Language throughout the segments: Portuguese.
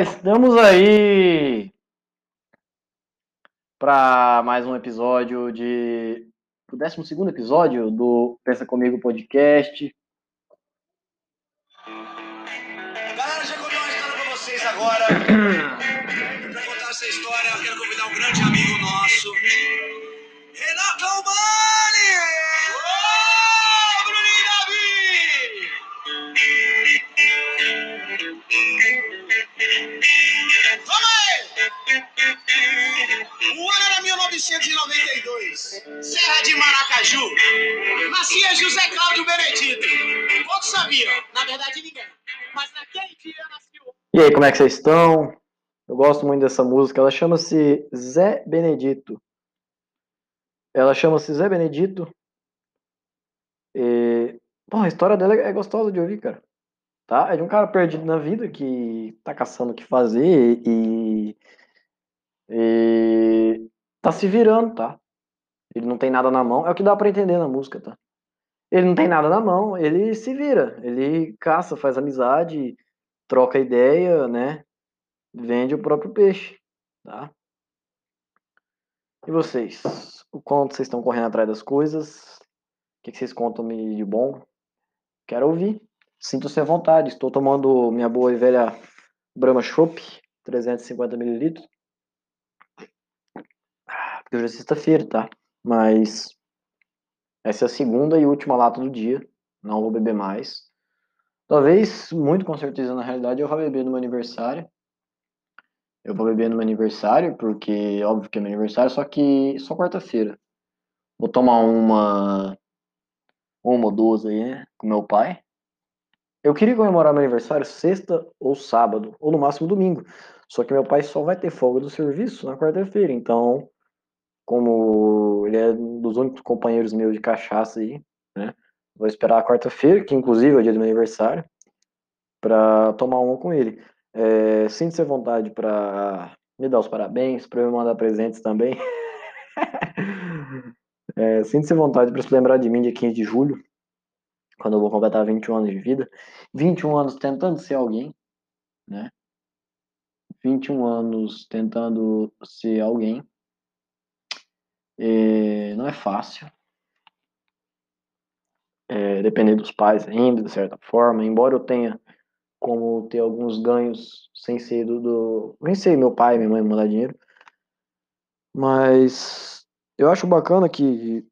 estamos aí para mais um episódio de. O 12 episódio do Pensa Comigo Podcast. Galera, já contei uma história pra vocês agora. pra contar essa história, eu quero convidar um grande amigo nosso, 1992, Serra de Maracaju. Nascia José Cláudio Benedito. Todos sabiam, na verdade ninguém. Mas naquele dia nasceu. E aí, como é que vocês estão? Eu gosto muito dessa música. Ela chama-se Zé Benedito. Ela chama-se Zé Benedito. E... Bom, a história dela é gostosa de ouvir, cara. Tá? É de um cara perdido na vida que tá caçando o que fazer e. E. Tá se virando, tá? Ele não tem nada na mão. É o que dá pra entender na música, tá? Ele não tem nada na mão, ele se vira. Ele caça, faz amizade, troca ideia, né? Vende o próprio peixe, tá? E vocês? O quanto vocês estão correndo atrás das coisas? O que, vocês contam-me de bom? Quero ouvir. Sinto-se à vontade. Estou tomando minha boa e velha Brahma Chopp, 350ml. Porque hoje é sexta-feira, tá? Mas essa é a segunda e última lata do dia. Não vou beber mais. Talvez, muito com certeza, na realidade, eu vou beber no meu aniversário. Eu vou beber no meu aniversário, porque óbvio que é meu aniversário, só que só quarta-feira. Vou tomar uma. Uma ou duas aí, né? Com meu pai. Eu queria comemorar meu aniversário sexta ou sábado, ou no máximo domingo. Só que meu pai só vai ter folga do serviço na quarta-feira, então como ele é um dos únicos companheiros meus de cachaça aí, né? Vou esperar a quarta-feira, que inclusive é o dia do meu aniversário, para tomar uma com ele. É, Sinta-se à vontade para me dar os parabéns, para me mandar presentes também. é, Sinta-se à vontade para se lembrar de mim dia 15 de julho, quando eu vou completar 21 anos de vida. 21 anos tentando ser alguém, né? 21 anos tentando ser alguém. É, não é fácil. É, depender dos pais ainda, de certa forma. Embora eu tenha como ter alguns ganhos sem ser do. do nem sei meu pai, minha mãe mandar dinheiro. Mas eu acho bacana que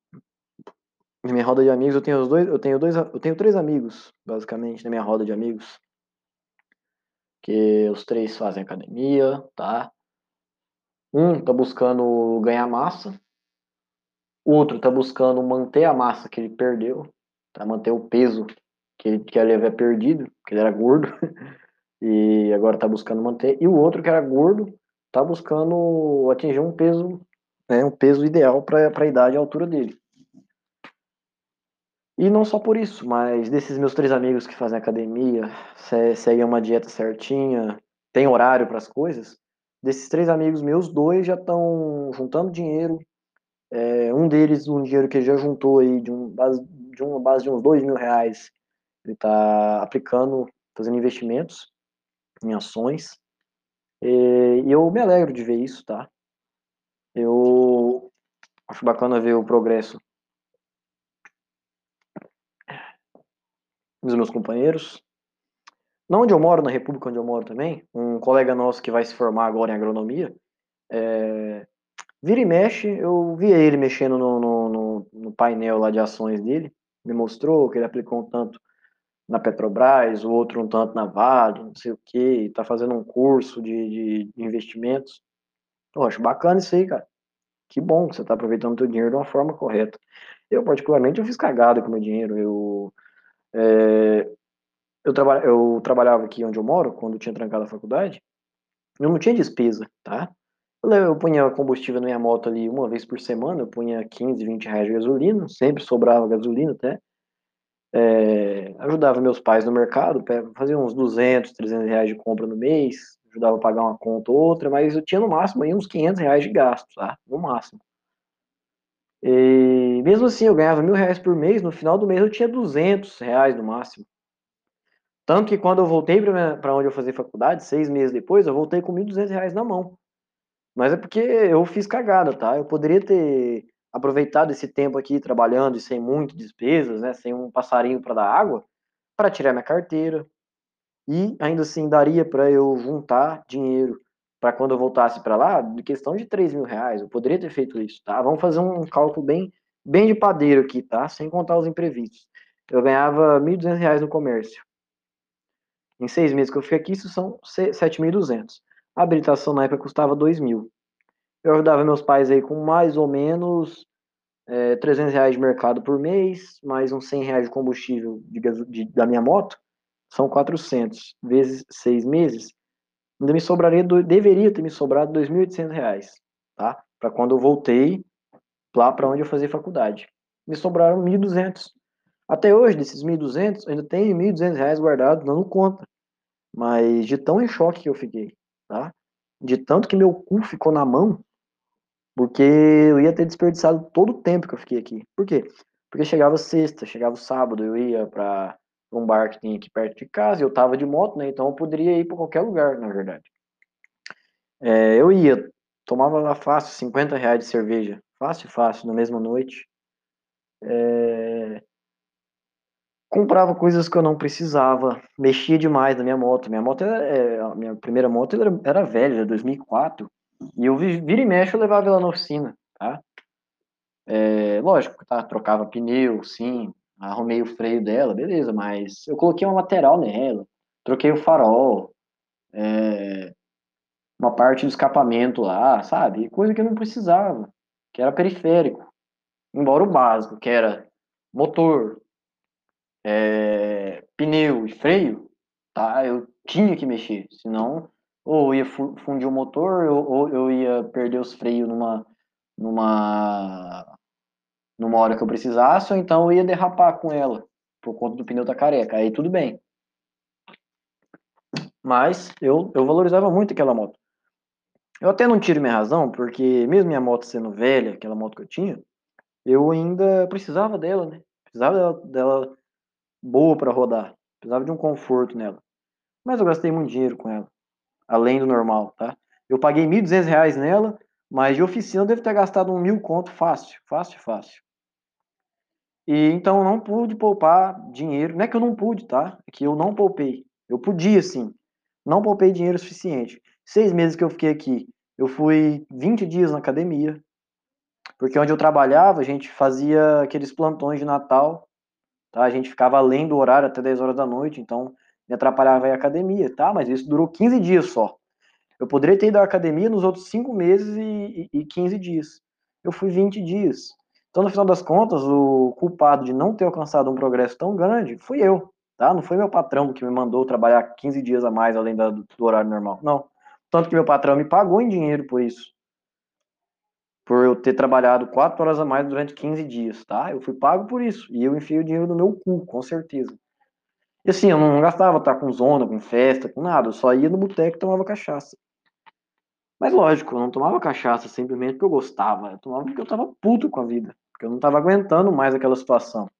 na minha roda de amigos eu tenho os dois, eu tenho dois, eu tenho três amigos, basicamente, na minha roda de amigos. Que os três fazem academia, tá? Um tá buscando ganhar massa, o outro tá buscando manter a massa que ele perdeu, tá? Manter o peso que ele, que ele havia perdido, que ele era gordo, e agora tá buscando manter. E o outro que era gordo, tá buscando atingir um peso, né, um peso ideal para a idade e altura dele. E não só por isso, mas desses meus três amigos que fazem academia, seguem uma dieta certinha, tem horário para as coisas, desses três amigos meus, dois já estão juntando dinheiro, é, um deles, um dinheiro que ele já juntou aí de, um base, de uma base de uns dois mil reais, ele está aplicando, fazendo investimentos em ações. E, e eu me alegro de ver isso, tá? Eu acho bacana ver o progresso dos meus companheiros. Na onde eu moro, na República onde eu moro também, um colega nosso que vai se formar agora em agronomia, é, Vira e mexe, eu vi ele mexendo no, no, no, no, painel lá de ações dele, me mostrou que ele aplicou um tanto na Petrobras, o outro um tanto na Vale, não sei o que, tá fazendo um curso de, de investimentos. Eu acho bacana isso aí, cara. Que bom que você tá aproveitando o teu dinheiro de uma forma correta. Eu, particularmente, eu fiz cagada com o meu dinheiro. Eu, é, eu, traba, eu trabalhava aqui onde eu moro, quando eu tinha trancado a faculdade, eu não tinha despesa, tá? Eu punha combustível na minha moto ali uma vez por semana, eu punha 15, 20 reais de gasolina, sempre sobrava gasolina até. É, ajudava meus pais no mercado, fazia uns 200, 300 reais de compra no mês, ajudava a pagar uma conta ou outra, mas eu tinha no máximo aí uns 500 reais de gasto, tá? No máximo. E mesmo assim, eu ganhava mil reais por mês, no final do mês eu tinha 200 reais no máximo. Tanto que quando eu voltei para onde eu fazia faculdade, seis meses depois, eu voltei com R$ 1.200 na mão. Mas é porque eu fiz cagada, tá? Eu poderia ter aproveitado esse tempo aqui trabalhando e sem muitas despesas, né? Sem um passarinho para dar água, para tirar minha carteira. E ainda assim daria para eu juntar dinheiro para quando eu voltasse para lá, de questão de 3 mil reais. Eu poderia ter feito isso, tá? Vamos fazer um cálculo bem, bem de padeiro aqui, tá? Sem contar os imprevistos. Eu ganhava R$ 1.200 no comércio. Em seis meses que eu fiquei aqui, isso são 7.200. A habilitação na época custava 2 mil. Eu ajudava meus pais aí com mais ou menos é, 300 reais de mercado por mês, mais uns 100 reais de combustível de, de, da minha moto, são 400 vezes seis meses, ainda me sobraria, deveria ter me sobrado 2.800 reais, tá? Para quando eu voltei lá para onde eu fazia faculdade. Me sobraram 1.200. Até hoje, desses 1.200, ainda tenho 1.200 reais guardados, dando conta. Mas de tão em choque que eu fiquei, tá? De tanto que meu cu ficou na mão, porque eu ia ter desperdiçado todo o tempo que eu fiquei aqui. Por quê? Porque chegava sexta, chegava sábado, eu ia para um bar que tem aqui perto de casa, eu tava de moto, né? Então eu poderia ir para qualquer lugar, na verdade. É, eu ia, tomava lá fácil 50 reais de cerveja, fácil, fácil, na mesma noite. É, comprava coisas que eu não precisava, mexia demais na minha moto. Minha moto, era, é, a minha primeira moto era, era velha, 2004, e eu vira e mexe eu levava ela na oficina, tá? É, lógico, tá? Trocava pneu, sim, arrumei o freio dela, beleza, mas eu coloquei uma lateral nela, troquei o farol, é, uma parte do escapamento lá, sabe? Coisa que eu não precisava, que era periférico. Embora o básico, que era motor, é, pneu e freio, tá? Eu tinha que mexer, senão ou ia fundir o motor ou, eu ia perder os freios numa numa numa hora que eu precisasse, ou então eu ia derrapar com ela por conta do pneu da careca. Aí tudo bem. Mas eu, eu valorizava muito aquela moto. Eu até não tiro minha razão, porque mesmo minha moto sendo velha, aquela moto que eu tinha, eu ainda precisava dela, né? Precisava dela, dela boa para rodar. Precisava de um conforto nela. Mas eu gastei muito dinheiro com ela. Além do normal, tá? Eu paguei R$ 1.200 nela, mas de oficina eu devo ter gastado um mil conto fácil. Fácil, fácil. E então eu não pude poupar dinheiro. Não é que eu não pude, tá? É que eu não poupei. Eu podia sim. Não poupei dinheiro suficiente. Seis meses que eu fiquei aqui, eu fui 20 dias na academia. Porque onde eu trabalhava, a gente fazia aqueles plantões de Natal Tá? A gente ficava além do horário até 10 horas da noite, então me atrapalhava a academia, tá? Mas isso durou 15 dias só. Eu poderia ter ido à academia nos outros 5 meses e, e, e 15 dias. Eu fui 20 dias. Então, no final das contas, o culpado de não ter alcançado um progresso tão grande fui eu, tá? Não foi meu patrão que me mandou trabalhar 15 dias a mais além do, do horário normal. Não. Tanto que meu patrão me pagou em dinheiro por isso por eu ter trabalhado quatro horas a mais durante 15 dias, tá? Eu fui pago por isso. E eu enfiei o dinheiro no meu cu, com certeza. E assim, eu não gastava tá, com zona, com festa, com nada. Eu só ia no boteco e tomava cachaça. Mas lógico, eu não tomava cachaça simplesmente porque eu gostava. Eu tomava porque eu tava puto com a vida. Porque eu não tava aguentando mais aquela situação.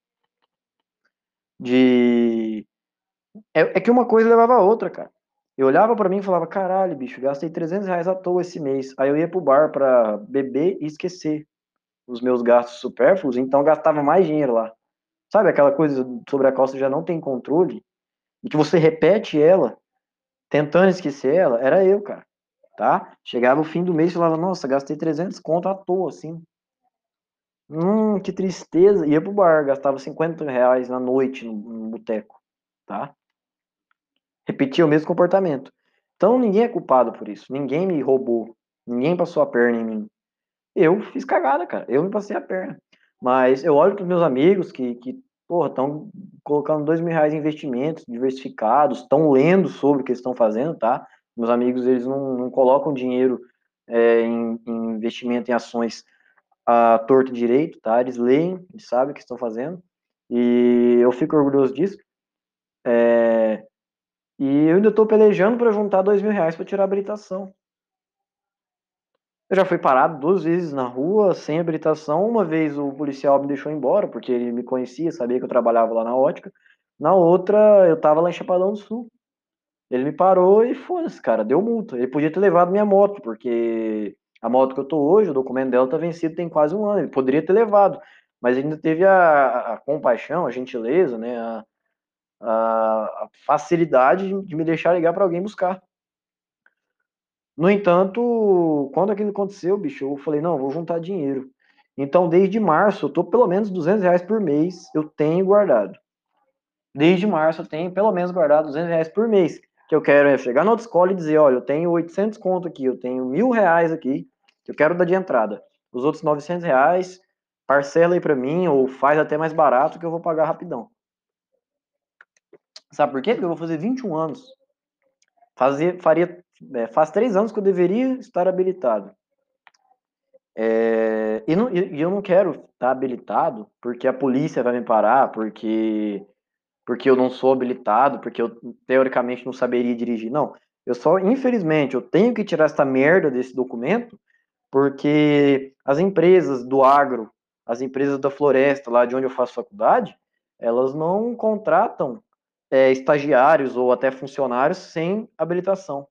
De. É, é que uma coisa levava a outra, cara. Eu olhava para mim e falava, caralho, bicho, gastei 300 reais à toa esse mês. Aí eu ia pro bar para beber e esquecer os meus gastos supérfluos, então gastava mais dinheiro lá. Sabe aquela coisa sobre a qual você já não tem controle e que você repete ela, tentando esquecer ela? Era eu, cara. Tá? Chegava o fim do mês e falava, nossa, gastei 300 conto à toa, assim. Hum, que tristeza. Ia pro bar, gastava 50 reais na noite no, no boteco, tá? Repetia o mesmo comportamento. Então ninguém é culpado por isso. Ninguém me roubou. Ninguém passou a perna em mim. Eu fiz cagada, cara. Eu me passei a perna. Mas eu olho para os meus amigos que, que porra, estão colocando dois mil reais em investimentos diversificados, estão lendo sobre o que estão fazendo, tá? Meus amigos, eles não, não colocam dinheiro é, em, em, investimento em ações a torto e direito, tá? Eles leem, eles sabem o que estão fazendo. E eu fico orgulhoso disso. É, e eu ainda estou pelejando para juntar dois mil reais para tirar a habilitação. Eu já fui parado duas vezes na rua, sem habilitação. Uma vez o policial me deixou embora, porque ele me conhecia, sabia que eu trabalhava lá na ótica. Na outra, eu tava lá em Chapadão do Sul. Ele me parou e foda-se, cara, deu multa. Ele podia ter levado minha moto, porque a moto que eu tô hoje, o documento dela tá vencido tem quase um ano. Ele poderia ter levado, mas ainda teve a, a compaixão, a gentileza, né? A, a facilidade de, me deixar ligar para alguém buscar. No entanto, quando aquilo aconteceu, bicho, eu falei, não, vou juntar dinheiro. Então, desde março, eu tô pelo menos 200 reais por mês, eu tenho guardado. Desde março, eu tenho pelo menos guardado 200 reais por mês. Que eu quero é chegar na outra escola e dizer, olha, eu tenho 800 conto aqui, eu tenho mil reais aqui, que eu quero dar de entrada. Os outros 900 reais, parcela aí para mim, ou faz até mais barato que eu vou pagar rapidão. Sabe por quê? Porque eu vou fazer 21 anos. Fazer, faria, é, faz três anos que eu deveria estar habilitado. É, e, não, e, eu não quero estar habilitado porque a polícia vai me parar, porque, porque eu não sou habilitado, porque eu teoricamente não saberia dirigir. Não. Eu só, infelizmente, eu tenho que tirar essa merda desse documento porque as empresas do agro, as empresas da floresta, lá de onde eu faço faculdade, elas não contratam é, estagiários ou até funcionários sem habilitação.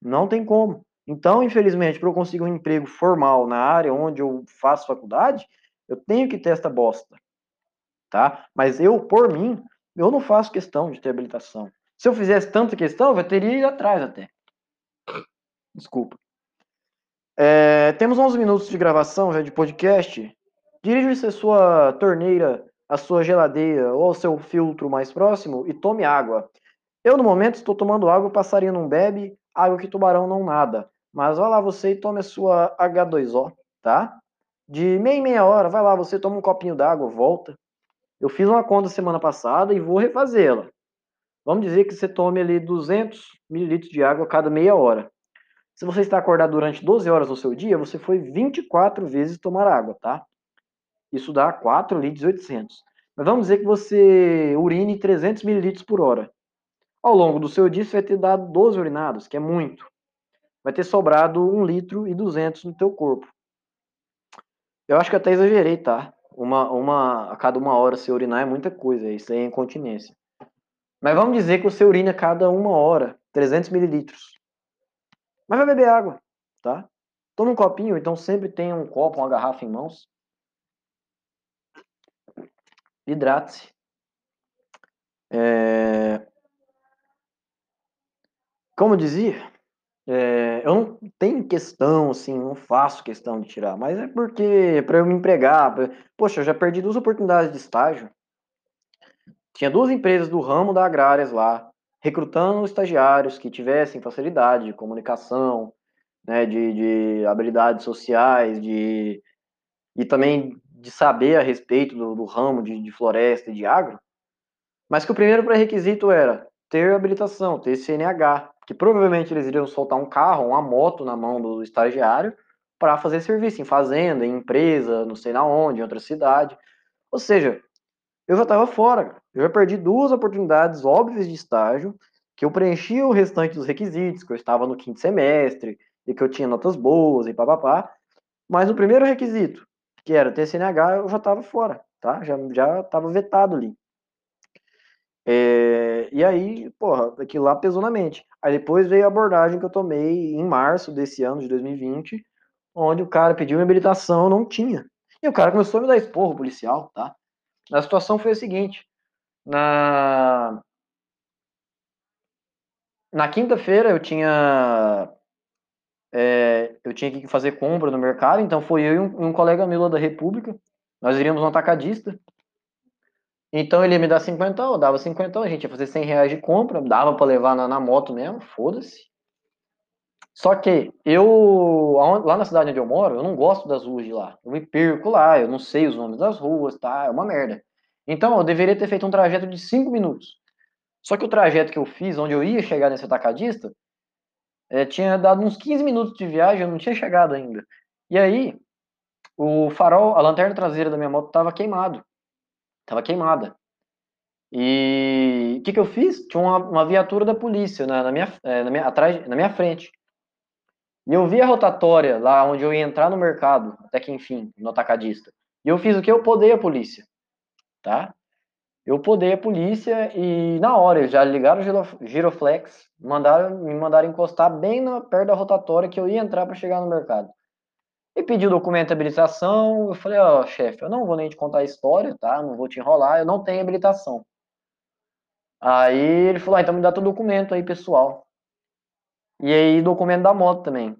Não tem como. Então, infelizmente, para eu conseguir um emprego formal na área onde eu faço faculdade, eu tenho que ter esta bosta. Tá? Mas eu, por mim, eu não faço questão de ter habilitação. Se eu fizesse tanta questão, eu teria ido atrás até. Desculpa. É, temos 11 minutos de gravação já de podcast. Dirija-se a sua torneira a sua geladeira ou ao seu filtro mais próximo e tome água. Eu, no momento, estou tomando água, passarinho não bebe, água que tubarão não nada. Mas vai lá você e tome a sua H2O, tá? De meia em meia hora, vai lá você, toma um copinho d'água, volta. Eu fiz uma conta semana passada e vou refazê-la. Vamos dizer que você tome ali 200 mililitros de água a cada meia hora. Se você está acordado durante 12 horas do seu dia, você foi 24 vezes tomar água, tá? Isso dá 4 litros e 800. Mas vamos dizer que você urine 300 mililitros por hora. Ao longo do seu dia, você vai ter dado 12 urinados, que é muito. Vai ter sobrado 1 litro e 200 no teu corpo. Eu acho que até exagerei, tá? Uma, uma, a cada uma hora você urinar é muita coisa, isso aí é incontinência. Mas vamos dizer que você urina a cada uma hora, 300 mililitros. Mas vai beber água, tá? Toma um copinho, então sempre tem um copo, uma garrafa em mãos. Hidrate-se. É... Como dizia, é... eu não tenho questão, assim, não faço questão de tirar, mas é porque, para eu me empregar, poxa, eu já perdi duas oportunidades de estágio. Tinha duas empresas do ramo da agrárias lá, recrutando estagiários que tivessem facilidade de comunicação, né, de, de habilidades sociais, de e também de saber a respeito do, do ramo de, de, floresta e de agro, mas que o primeiro pré-requisito era ter habilitação, ter CNH, que provavelmente eles iriam soltar um carro, uma moto na mão do estagiário para fazer serviço em fazenda, em empresa, não sei na onde, em outra cidade. Ou seja, eu já estava fora, eu já perdi duas oportunidades óbvias de estágio, que eu preenchia o restante dos requisitos, que eu estava no quinto semestre, e que eu tinha notas boas e papapá, mas o primeiro requisito, que era TCNH, eu já estava fora, tá? Já já estava vetado ali. É, e aí, porra, aquilo lá pesou na mente. Aí depois veio a abordagem que eu tomei em março desse ano de 2020, onde o cara pediu minha habilitação, eu não tinha. E o cara começou a me dar esporro policial, tá? A situação foi a seguinte: na na quinta-feira eu tinha é, eu tinha que fazer compra no mercado, então foi eu e um, um colega meu da República, nós iríamos no atacadista, então ele ia me dar 50, eu dava 50, a gente ia fazer 100 reais de compra, dava para levar na, na, moto mesmo, foda-se. Só que eu, lá na cidade onde eu moro, eu não gosto das ruas de lá. Eu me perco lá, eu não sei os nomes das ruas, tá? É uma merda. Então eu deveria ter feito um trajeto de 5 minutos. Só que o trajeto que eu fiz, onde eu ia chegar nesse atacadista, é, tinha dado uns 15 minutos de viagem, eu não tinha chegado ainda. E aí, o farol, a lanterna traseira da minha moto estava queimado. Tava queimada. E o que, que eu fiz? Tinha uma, uma viatura da polícia na, na, minha, é, na, minha, atrás, na minha frente. E eu vi a rotatória lá onde eu ia entrar no mercado, até que enfim, no atacadista. E eu fiz o que eu podei a polícia, tá? Eu podei a polícia e na hora eles já ligaram o giroflex, mandaram, me mandaram encostar bem na, perto da rotatória que eu ia entrar para chegar no mercado. E pediu documento de habilitação, eu falei, ó, oh, chefe, eu não vou nem te contar a história, tá? Não vou te enrolar, eu não tenho habilitação. Aí ele falou, ah, então me dá teu documento aí, pessoal. E aí, documento da moto também.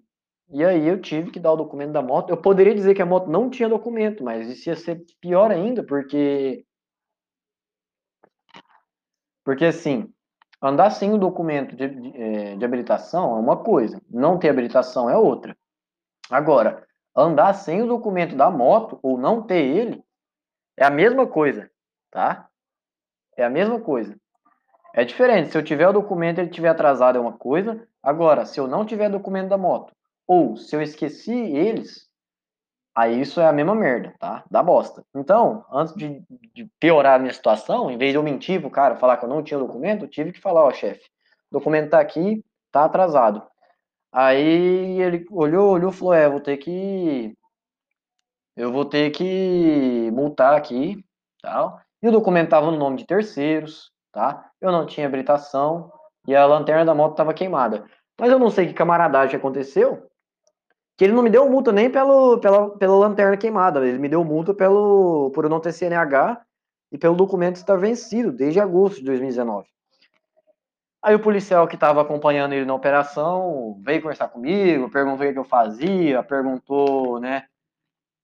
E aí eu tive que dar o documento da moto. Eu poderia dizer que a moto não tinha documento, mas isso ia ser pior ainda, porque porque assim, andar sem o documento de, de, é, de, habilitação é uma coisa, não ter habilitação é outra. Agora, andar sem o documento da moto ou não ter ele é a mesma coisa, tá? É a mesma coisa. É diferente, se eu tiver o documento e ele tiver atrasado é uma coisa, agora, se eu não tiver documento da moto ou se eu esqueci eles, Aí isso é a mesma merda, tá? Da bosta. Então, antes de, de, piorar a minha situação, em vez de eu mentir pro cara, falar que eu não tinha documento, eu tive que falar, ó, chefe, documento tá aqui, tá atrasado. Aí ele olhou, olhou falou, é, vou ter que. Eu vou ter que multar aqui, tal. E o documento tava no nome de terceiros, tá? Eu não tinha habilitação e a lanterna da moto tava queimada. Mas eu não sei que camaradagem aconteceu, que ele não me deu multa nem pelo, pela, pela lanterna queimada, ele me deu multa pelo, por eu não ter CNH e pelo documento estar vencido desde agosto de 2019. Aí o policial que estava acompanhando ele na operação veio conversar comigo, perguntou o que eu fazia, perguntou, né?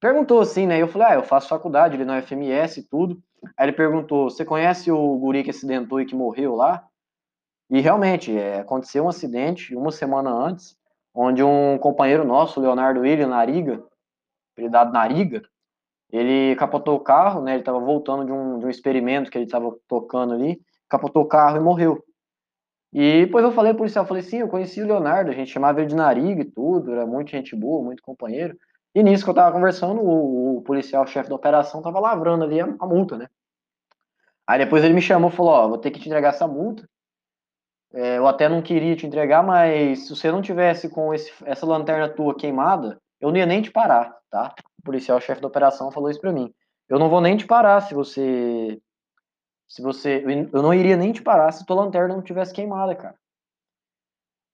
Perguntou assim, né? Eu falei, ah, eu faço faculdade ali na UFMS e tudo. Aí ele perguntou, você conhece o guri que acidentou e que morreu lá? E realmente, é, aconteceu um acidente uma semana antes onde um companheiro nosso, Leonardo William Nariga, apelidado Nariga, ele capotou o carro, né? Ele estava voltando de um, de um experimento que ele estava tocando ali, capotou o carro e morreu. E depois eu falei pro policial, falei, sim, eu conheci o Leonardo, a gente chamava ele de Nariga e tudo, era muito gente boa, muito companheiro. E nisso que eu tava conversando, o, o policial, chefe da operação, tava lavrando ali a, a, multa, né? Aí depois ele me chamou e falou, ó, vou ter que te entregar essa multa, é, eu até não queria te entregar, mas se você não tivesse com esse, essa lanterna tua queimada, eu não ia nem te parar, tá? O policial chefe da operação falou isso pra mim. Eu não vou nem te parar se você. Se você. Eu não iria nem te parar se tua lanterna não tivesse queimada, cara.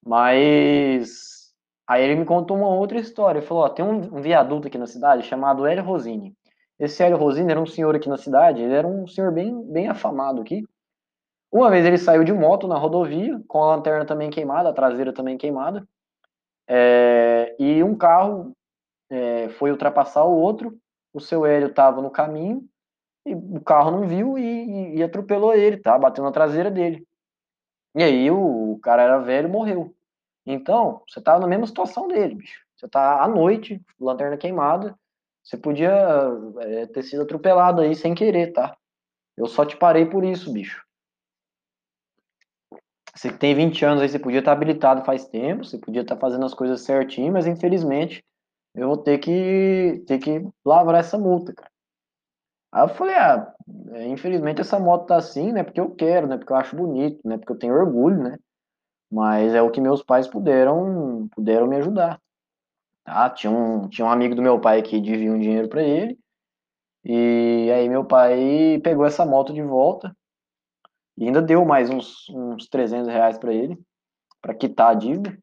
Mas. Aí ele me contou uma outra história. Ele falou: ó, tem um, um viaduto aqui na cidade chamado Hélio Rosini. Esse Hélio Rosini era um senhor aqui na cidade, ele era um senhor bem, bem afamado aqui. Uma vez ele saiu de moto na rodovia, com a lanterna também queimada, a traseira também queimada, é, e um carro é, foi ultrapassar o outro, o seu Hélio estava no caminho, e o carro não viu e, e, e, atropelou ele, tá? Bateu na traseira dele. E aí o, o cara era velho morreu. Então, você tá na mesma situação dele, bicho. Você tá à noite, lanterna queimada, você podia é, ter sido atropelado aí sem querer, tá? Eu só te parei por isso, bicho. Você tem 20 anos aí, você podia estar habilitado faz tempo, você podia estar fazendo as coisas certinho, mas infelizmente eu vou ter que ter que lavrar essa multa, cara. Aí eu falei, ah, é, infelizmente essa moto tá assim, né? Porque eu quero, né? Porque eu acho bonito, né? Porque eu tenho orgulho, né? Mas é o que meus pais puderam puderam me ajudar. Tá? Tinha um, tinha um amigo do meu pai que devia um dinheiro para ele. E aí meu pai pegou essa moto de volta, e ainda deu mais uns, uns 300 reais para ele, para quitar a dívida,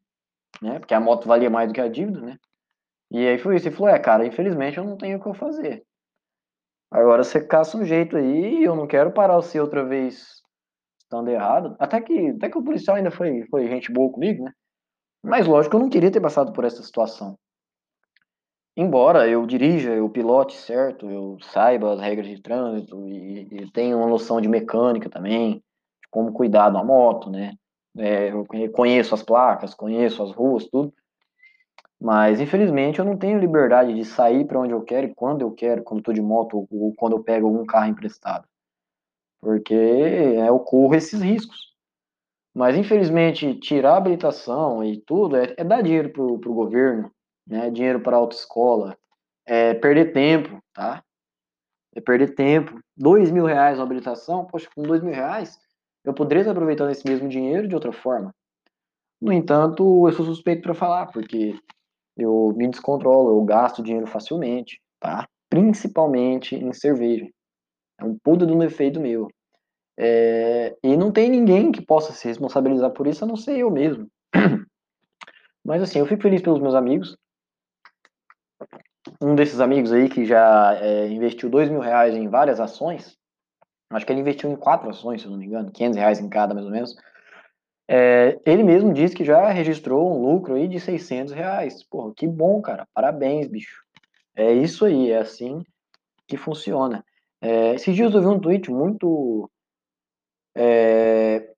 né? Porque a moto valia mais do que a dívida, né? E aí foi isso. Ele falou: É, cara, infelizmente eu não tenho o que eu fazer. Agora você caça um jeito aí eu não quero parar você outra vez estando errado. Até que, até que o policial ainda foi, foi gente boa comigo, né? Mas lógico, eu não queria ter passado por essa situação. Embora eu dirija, eu pilote certo, eu saiba as regras de trânsito e, e tenha uma noção de mecânica também, como cuidar uma moto, né? É, eu conheço as placas, conheço as ruas, tudo. Mas infelizmente eu não tenho liberdade de sair para onde eu quero e quando eu quero, quando estou de moto ou quando eu pego algum carro emprestado. Porque é, eu corro esses riscos. Mas infelizmente tirar a habilitação e tudo é, é dar dinheiro pro, o governo, né? Dinheiro para autoescola, é perder tempo, tá? É perder tempo. Dois mil reais na habilitação, poxa, com dois mil reais eu poderia estar aproveitando esse mesmo dinheiro de outra forma. No entanto, eu sou suspeito para falar, porque eu me descontrolo, eu gasto dinheiro facilmente, tá? Principalmente em cerveja. É um puta de um defeito meu. É, e não tem ninguém que possa se responsabilizar por isso, a não ser eu mesmo. Mas assim, eu fico feliz pelos meus amigos. Um desses amigos aí que já é, investiu dois mil reais em várias ações, acho que ele investiu em quatro ações, se eu não me engano, 500 reais em cada, mais ou menos. É, ele mesmo disse que já registrou um lucro aí de 600 reais. Porra, que bom, cara. Parabéns, bicho. É isso aí, é assim que funciona. É, esses dias eu vi um tweet muito. É,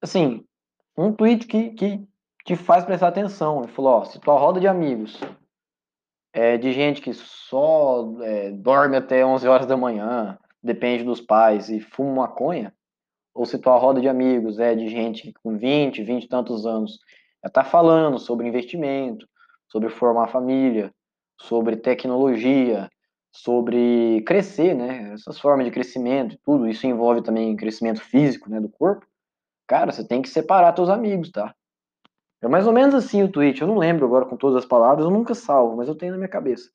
assim, um tweet que, que te faz prestar atenção. Ele falou: ó, se tua roda de amigos é de gente que só é, dorme até 11 horas da manhã, depende dos pais e fuma maconha, ou se tua roda de amigos é de gente com 20, 20 e tantos anos, já tá falando sobre investimento, sobre formar família, sobre tecnologia, sobre crescer, né? Essas formas de crescimento, tudo isso envolve também crescimento físico, né, do corpo. Cara, você tem que separar teus amigos, tá? É mais ou menos assim o tweet. Eu não lembro agora com todas as palavras, eu nunca salvo, mas eu tenho na minha cabeça.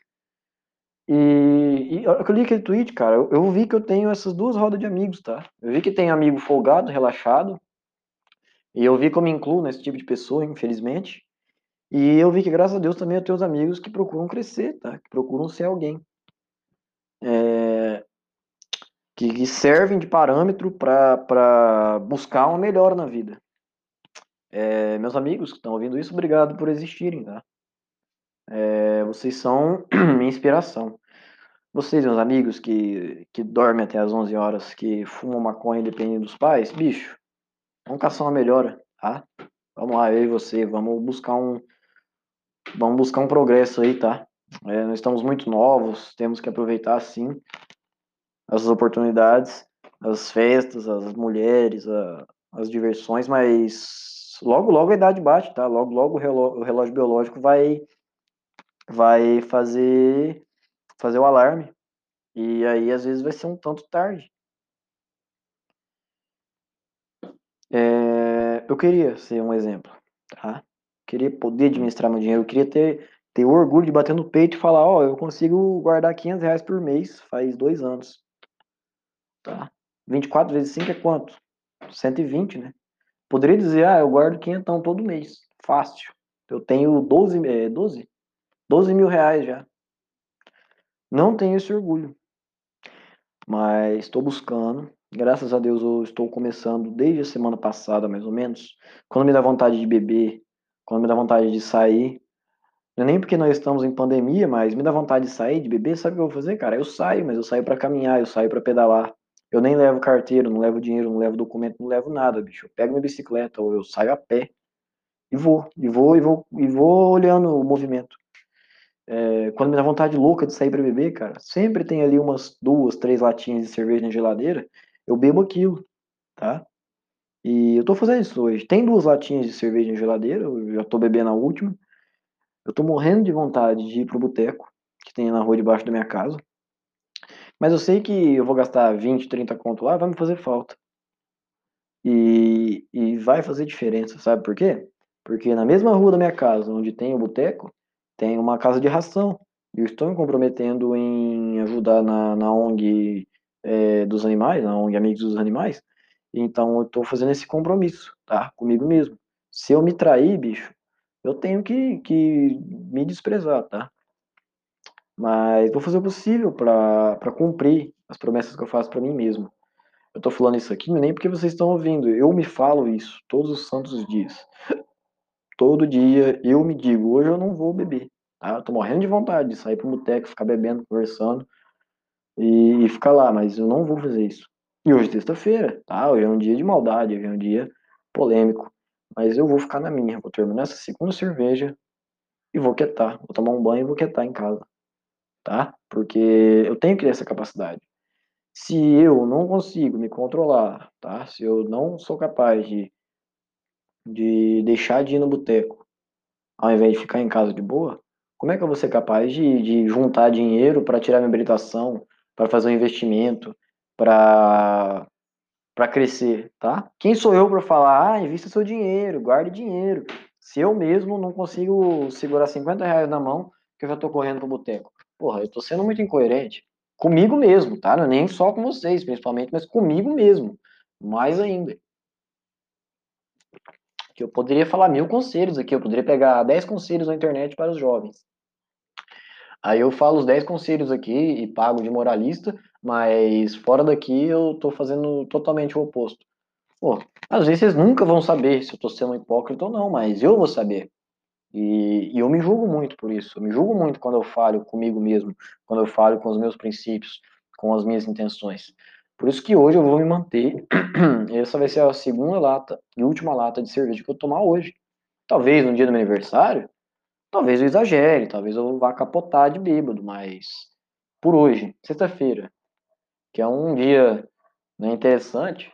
E, e eu li aquele tweet, cara, eu, eu, vi que eu tenho essas duas rodas de amigos, tá? Eu vi que tem amigo folgado, relaxado, e eu vi me incluo nesse tipo de pessoa, infelizmente. E eu vi que, graças a Deus, também eu tenho os amigos que procuram crescer, tá? Que procuram ser alguém. É, que, que, servem de parâmetro para buscar uma melhora na vida. É, meus amigos que estão ouvindo isso, obrigado por existirem, tá? É, vocês são minha inspiração. Vocês, meus amigos, que, que dormem até as 11 horas, que fumam maconha dependendo dos pais, bicho, vamos caçar uma melhora, tá? Vamos lá, eu e você, vamos buscar um, vamos buscar um progresso aí, tá? É, nós estamos muito novos, temos que aproveitar, sim, as oportunidades, as festas, as mulheres, a, as diversões, mas logo, logo a idade bate, tá? Logo, logo o relógio, o relógio biológico vai vai fazer fazer o alarme. E aí às vezes vai ser um tanto tarde. É, eu queria ser um exemplo, tá? Queria poder administrar meu dinheiro, eu queria ter, ter orgulho de bater no peito e falar, ó, oh, eu consigo guardar 500 reais por mês, faz dois anos, tá? 24 vezes 5 é quanto? 120, né? Poderia dizer, ah, eu guardo 500 todo mês, fácil. Eu tenho 12, é, 12? 12 mil reais já. Não tenho esse orgulho. Mas estou buscando. Graças a Deus eu estou começando desde a semana passada, mais ou menos. Quando me dá vontade de beber, quando me dá vontade de sair. Não é nem porque nós estamos em pandemia, mas me dá vontade de sair, de beber, sabe o que eu vou fazer, cara? Eu saio, mas eu saio para caminhar, eu saio para pedalar. Eu nem levo carteira, não levo dinheiro, não levo documento, não levo nada, bicho. Eu pego minha bicicleta ou eu saio a pé e vou, e vou, e vou, e vou olhando o movimento. É, quando me dá vontade louca de sair para beber, cara, sempre tem ali umas duas, três latinhas de cerveja na geladeira, eu bebo aquilo, tá? E eu tô fazendo isso hoje. Tem duas latinhas de cerveja na geladeira, eu já tô bebendo a última. Eu tô morrendo de vontade de ir pro boteco, que tem na rua debaixo da minha casa. Mas eu sei que eu vou gastar 20, 30 conto lá, vai me fazer falta. E, e vai fazer diferença, sabe por quê? Porque na mesma rua da minha casa, onde tem o boteco, tem uma casa de ração. E eu estou me comprometendo em ajudar na, na ONG é, dos animais, na ONG Amigos dos Animais. Então eu estou fazendo esse compromisso, tá? Comigo mesmo. Se eu me trair, bicho, eu tenho que, que me desprezar, tá? Mas vou fazer o possível para cumprir as promessas que eu faço para mim mesmo. Eu tô falando isso aqui nem porque vocês estão ouvindo. Eu me falo isso todos os santos dias. Todo dia eu me digo, hoje eu não vou beber. Tá? Eu tô morrendo de vontade de sair pro boteco, ficar bebendo, conversando e, e ficar lá, mas eu não vou fazer isso. E hoje é sexta-feira, tá? Hoje é um dia de maldade, hoje é um dia polêmico. Mas eu vou ficar na minha, vou terminar essa segunda cerveja e vou quietar. Vou tomar um banho e vou quietar em casa, tá? Porque eu tenho que ter essa capacidade. Se eu não consigo me controlar, tá? Se eu não sou capaz de de deixar de ir no boteco, ao invés de ficar em casa de boa, como é que eu vou ser capaz de, de juntar dinheiro para tirar minha habilitação, para fazer um investimento, para para crescer, tá? Quem sou eu para falar, ah, invista seu dinheiro, guarde dinheiro, se eu mesmo não consigo segurar 50 reais na mão, que eu já tô correndo pro boteco? Porra, eu tô sendo muito incoerente, Comigo mesmo, tá? Não é nem só com vocês, principalmente, mas comigo mesmo. Mais ainda. Que eu poderia falar mil conselhos aqui, eu poderia pegar 10 conselhos na internet para os jovens. Aí eu falo os 10 conselhos aqui e pago de moralista, mas fora daqui eu tô fazendo totalmente o oposto. Pô, às vezes vocês nunca vão saber se eu tô sendo hipócrita ou não, mas eu vou saber. E, e, eu me julgo muito por isso. Eu me julgo muito quando eu falo comigo mesmo, quando eu falo com os meus princípios, com as minhas intenções. Por isso que hoje eu vou me manter. Essa vai ser a segunda lata e última lata de cerveja que eu tomar hoje. Talvez no dia do meu aniversário, talvez eu exagere, talvez eu vá capotar de bêbado, mas por hoje, sexta-feira, que é um dia né, interessante,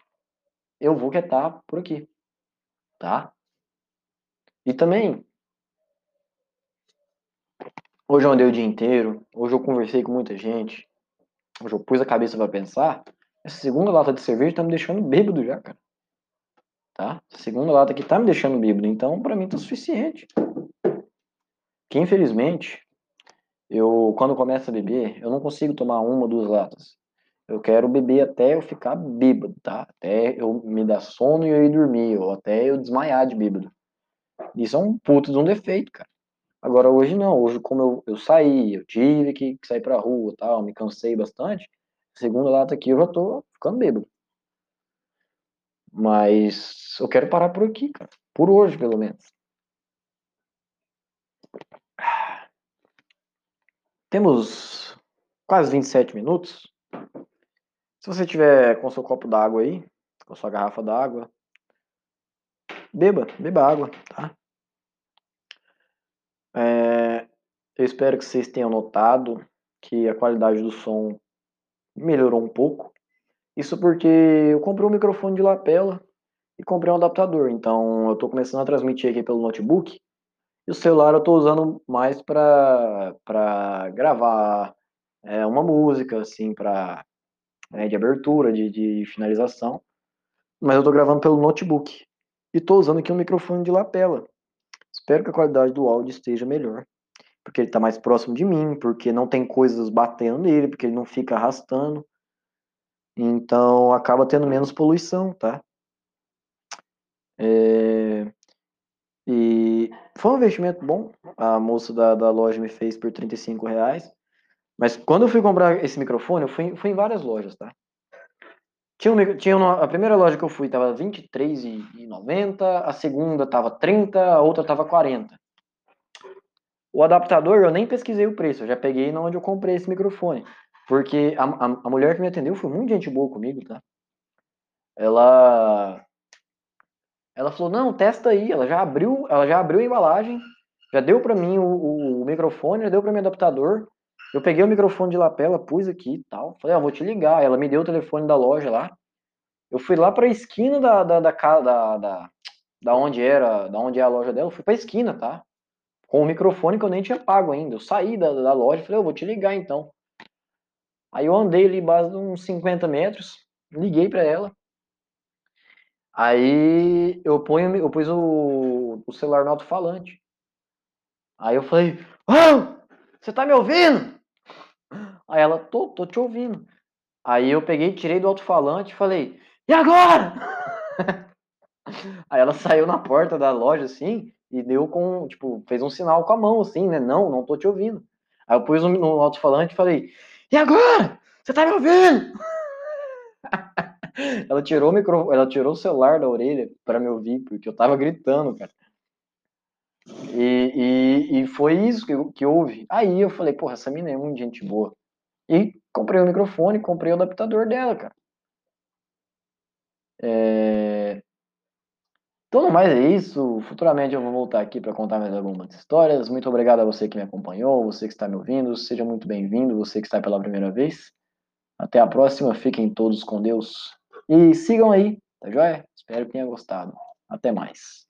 eu vou quietar por aqui, tá? E também, hoje eu andei o dia inteiro, hoje eu conversei com muita gente, hoje eu pus a cabeça para pensar, essa segunda lata de cerveja tá me deixando bêbado já, cara. Tá? Essa segunda lata aqui tá me deixando bêbado, então para mim tá suficiente. Que infelizmente, eu quando começo a beber, eu não consigo tomar uma duas latas. Eu quero beber até eu ficar bêbado, tá? Até eu me dar sono e eu ir dormir, ou até eu desmaiar de bêbado. Isso é um puto de um defeito, cara. Agora hoje não, hoje como eu, eu saí, eu tive que, que sair pra rua tal, me cansei bastante, segunda lata aqui eu já tô ficando bêbado. Mas eu quero parar por aqui, cara. Por hoje, pelo menos. Temos quase 27 minutos. Se você tiver com seu copo d'água aí, com sua garrafa d'água, beba, beba água, tá? É, eu espero que vocês tenham notado que a qualidade do som melhorou um pouco. Isso porque eu comprei um microfone de lapela e comprei um adaptador. Então eu estou começando a transmitir aqui pelo notebook. E o celular eu estou usando mais para gravar é, uma música, assim, para né, de abertura, de, de finalização, mas eu estou gravando pelo notebook e estou usando aqui um microfone de lapela. Espero que a qualidade do áudio esteja melhor, porque ele está mais próximo de mim, porque não tem coisas batendo nele, porque ele não fica arrastando. Então acaba tendo menos poluição, tá? É... E foi um investimento bom. A moça da, da loja me fez por 35 reais. Mas quando eu fui comprar esse microfone, eu fui, fui em várias lojas, tá? Tinha, um, tinha uma, a primeira loja que eu fui tava R$23,90, a segunda tava 30, a outra tava 40. O adaptador eu nem pesquisei o preço, eu já peguei na onde eu comprei esse microfone. Porque a, a, a mulher que me atendeu foi muito gente boa comigo, tá? Ela ela falou: "Não, testa aí". Ela já abriu, ela já abriu a embalagem, já deu para mim o, o, o, microfone, já deu para mim o adaptador. Eu peguei o microfone de lapela, pus aqui e tal. Falei, ah, vou te ligar. Ela me deu o telefone da loja lá. Eu fui lá para a esquina da, da, da, da, da, da onde era, da onde é a loja dela. Eu fui para a esquina, tá? Com o microfone que eu nem tinha pago ainda. Eu saí da, da loja e falei, eu vou te ligar então. Aí eu andei ali base uns 50 metros, liguei para ela. Aí eu, ponho, eu pus o, o celular no alto-falante. Aí eu falei, oh, você tá me ouvindo? Aí ela, tô, tô te ouvindo. Aí eu peguei, tirei do alto-falante e falei, e agora? Aí ela saiu na porta da loja assim e deu com, tipo, fez um sinal com a mão assim, né? Não, não tô te ouvindo. Aí eu pus no alto-falante e falei, e agora? Você tá me ouvindo? ela tirou o micro, ela tirou o celular da orelha para me ouvir, porque eu tava gritando, cara. E, e, e foi isso que, que houve. Aí eu falei, porra, essa mina é muito gente boa. E comprei o microfone, comprei o adaptador dela, cara. É... Então, no mais é isso. Futuramente eu vou voltar aqui para contar mais algumas histórias. Muito obrigado a você que me acompanhou, você que está me ouvindo. Seja muito bem-vindo, você que está pela primeira vez. Até a próxima. Fiquem todos com Deus. E sigam aí, tá joia? Espero que tenha gostado. Até mais.